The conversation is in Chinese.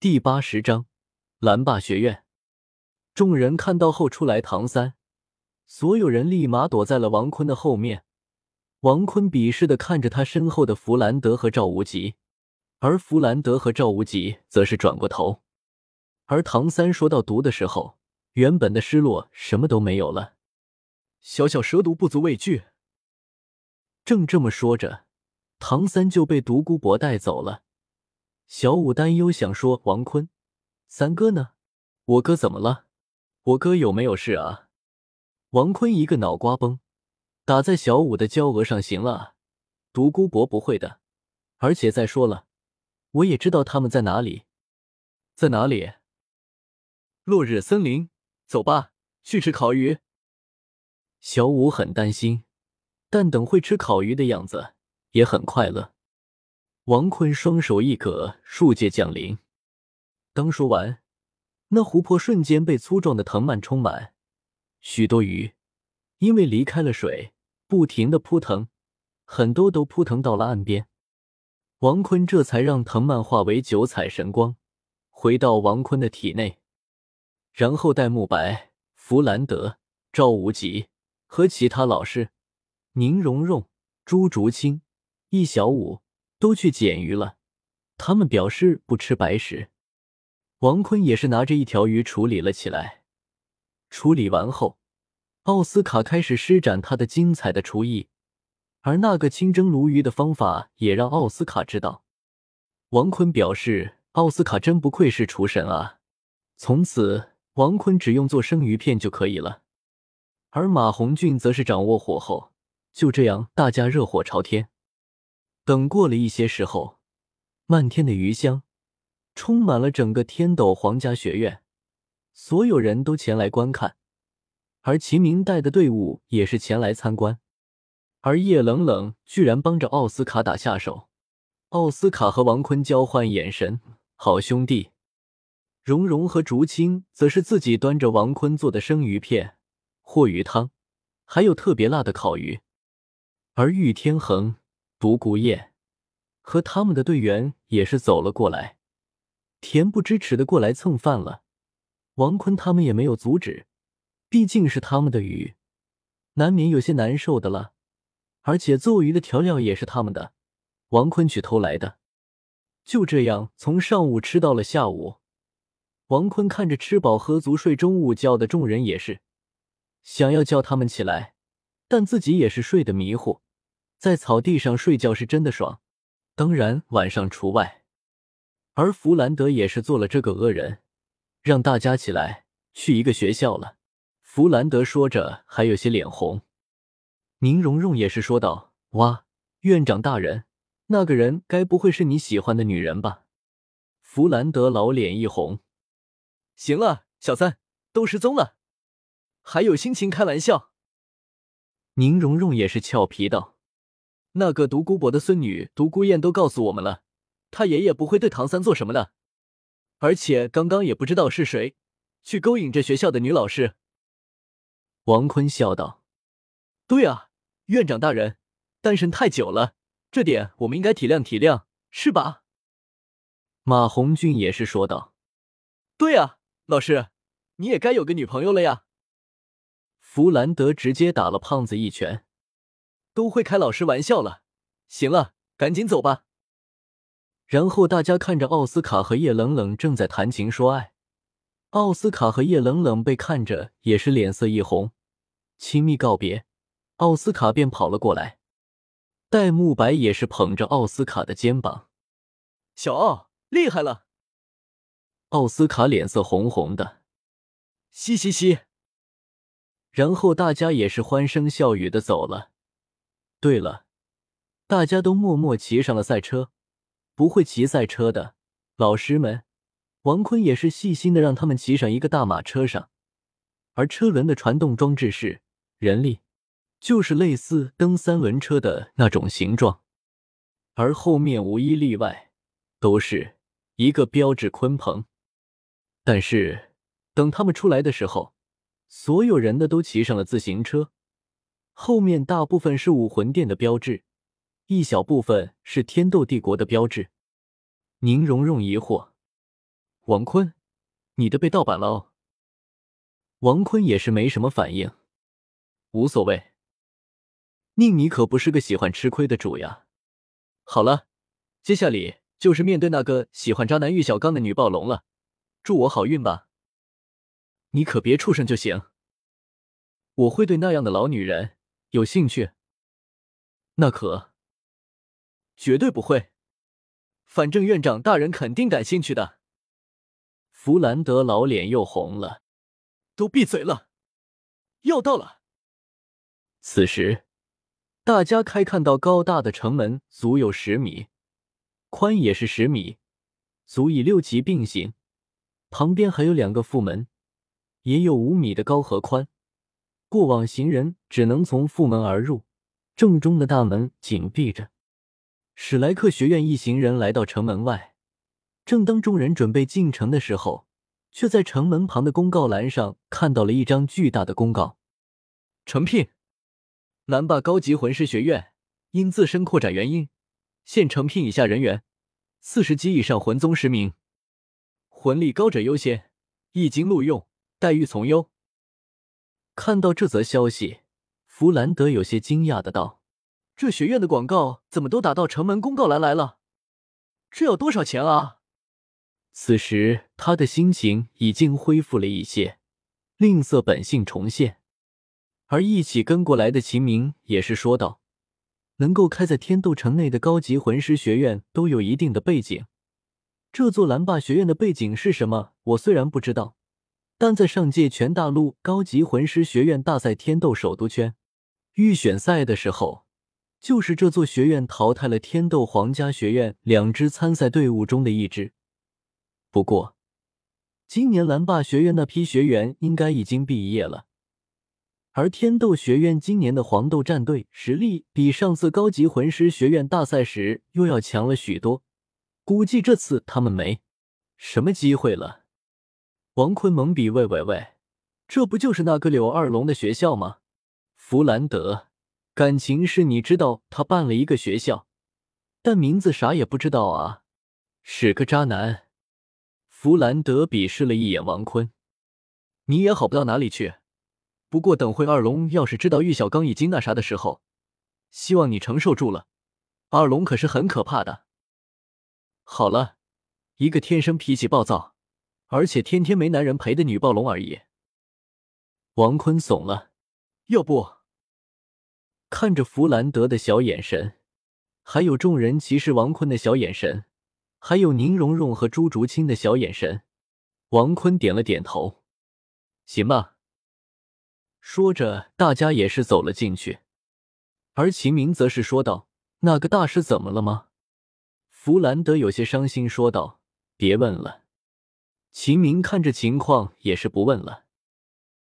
第八十章蓝霸学院。众人看到后出来，唐三，所有人立马躲在了王坤的后面。王坤鄙视的看着他身后的弗兰德和赵无极，而弗兰德和赵无极则是转过头。而唐三说到毒的时候，原本的失落什么都没有了。小小蛇毒不足畏惧。正这么说着，唐三就被独孤博带走了。小五担忧想说：“王坤，三哥呢？我哥怎么了？我哥有没有事啊？”王坤一个脑瓜崩，打在小五的娇额上。行了，独孤博不会的。而且再说了，我也知道他们在哪里，在哪里？落日森林，走吧，去吃烤鱼。小五很担心，但等会吃烤鱼的样子也很快乐。王坤双手一搁，树界降临。刚说完，那湖泊瞬间被粗壮的藤蔓充满，许多鱼因为离开了水，不停的扑腾，很多都扑腾到了岸边。王坤这才让藤蔓化为九彩神光，回到王坤的体内，然后戴沐白、弗兰德、赵无极和其他老师宁荣荣、朱竹清、易小五。都去捡鱼了，他们表示不吃白食。王坤也是拿着一条鱼处理了起来。处理完后，奥斯卡开始施展他的精彩的厨艺，而那个清蒸鲈鱼的方法也让奥斯卡知道。王坤表示，奥斯卡真不愧是厨神啊！从此，王坤只用做生鱼片就可以了。而马红俊则是掌握火候，就这样，大家热火朝天。等过了一些时候，漫天的鱼香充满了整个天斗皇家学院，所有人都前来观看，而秦明带的队伍也是前来参观。而叶冷冷居然帮着奥斯卡打下手，奥斯卡和王坤交换眼神，好兄弟。蓉蓉和竹青则是自己端着王坤做的生鱼片、或鱼汤，还有特别辣的烤鱼，而玉天恒。独孤雁和他们的队员也是走了过来，恬不知耻的过来蹭饭了。王坤他们也没有阻止，毕竟是他们的鱼，难免有些难受的了。而且做鱼的调料也是他们的，王坤去偷来的。就这样，从上午吃到了下午。王坤看着吃饱喝足睡中午觉的众人，也是想要叫他们起来，但自己也是睡得迷糊。在草地上睡觉是真的爽，当然晚上除外。而弗兰德也是做了这个恶人，让大家起来去一个学校了。弗兰德说着还有些脸红。宁荣荣也是说道：“哇，院长大人，那个人该不会是你喜欢的女人吧？”弗兰德老脸一红：“行了，小三都失踪了，还有心情开玩笑？”宁荣荣也是俏皮道。那个独孤博的孙女独孤雁都告诉我们了，他爷爷不会对唐三做什么的，而且刚刚也不知道是谁去勾引这学校的女老师。王坤笑道：“对啊，院长大人，单身太久了，这点我们应该体谅体谅，是吧？”马红俊也是说道：“对啊，老师，你也该有个女朋友了呀。”弗兰德直接打了胖子一拳。都会开老师玩笑了，行了，赶紧走吧。然后大家看着奥斯卡和叶冷冷正在谈情说爱，奥斯卡和叶冷冷被看着也是脸色一红，亲密告别，奥斯卡便跑了过来，戴沐白也是捧着奥斯卡的肩膀，小奥厉害了。奥斯卡脸色红红的，嘻嘻嘻。然后大家也是欢声笑语的走了。对了，大家都默默骑上了赛车。不会骑赛车的老师们，王坤也是细心的让他们骑上一个大马车上，而车轮的传动装置是人力，就是类似蹬三轮车的那种形状。而后面无一例外都是一个标志鲲鹏。但是等他们出来的时候，所有人的都骑上了自行车。后面大部分是武魂殿的标志，一小部分是天斗帝国的标志。宁荣荣疑惑：“王坤，你的被盗版了哦。王坤也是没什么反应，无所谓。宁你可不是个喜欢吃亏的主呀。好了，接下里就是面对那个喜欢渣男玉小刚的女暴龙了，祝我好运吧。你可别畜生就行。我会对那样的老女人有兴趣。那可绝对不会。反正院长大人肯定感兴趣的。弗兰德老脸又红了。都闭嘴了，要到了。此时，大家开看到高大的城门足有十米，宽也是十米，足以六级并行。旁边还有两个副门，也有五米的高和宽。过往行人只能从副门而入，正中的大门紧闭着。史莱克学院一行人来到城门外，正当众人准备进城的时候。却在城门旁的公告栏上看到了一张巨大的公告：诚聘南霸高级魂师学院，因自身扩展原因，现诚聘以下人员：四十级以上魂宗十名，魂力高者优先，一经录用，待遇从优。看到这则消息，弗兰德有些惊讶的道：“这学院的广告怎么都打到城门公告栏来了？这要多少钱啊？”此时，他的心情已经恢复了一些，吝啬本性重现。而一起跟过来的秦明也是说道：“能够开在天斗城内的高级魂师学院都有一定的背景。这座蓝霸学院的背景是什么？我虽然不知道，但在上届全大陆高级魂师学院大赛天斗首都圈预选赛的时候，就是这座学院淘汰了天斗皇家学院两支参赛队伍中的一支。”不过，今年蓝霸学院那批学员应该已经毕业了，而天斗学院今年的黄豆战队实力比上次高级魂师学院大赛时又要强了许多，估计这次他们没什么机会了。王坤懵逼，喂喂喂，这不就是那个柳二龙的学校吗？弗兰德，感情是你知道他办了一个学校，但名字啥也不知道啊，是个渣男。弗兰德鄙视了一眼王坤：“你也好不到哪里去。不过等会二龙要是知道玉小刚已经那啥的时候，希望你承受住了。二龙可是很可怕的。好了，一个天生脾气暴躁，而且天天没男人陪的女暴龙而已。”王坤怂了。要不，看着弗兰德的小眼神，还有众人歧视王坤的小眼神。还有宁荣荣和朱竹清的小眼神，王坤点了点头，行吧。说着，大家也是走了进去，而秦明则是说道：“那个大师怎么了吗？”弗兰德有些伤心说道：“别问了。”秦明看着情况也是不问了。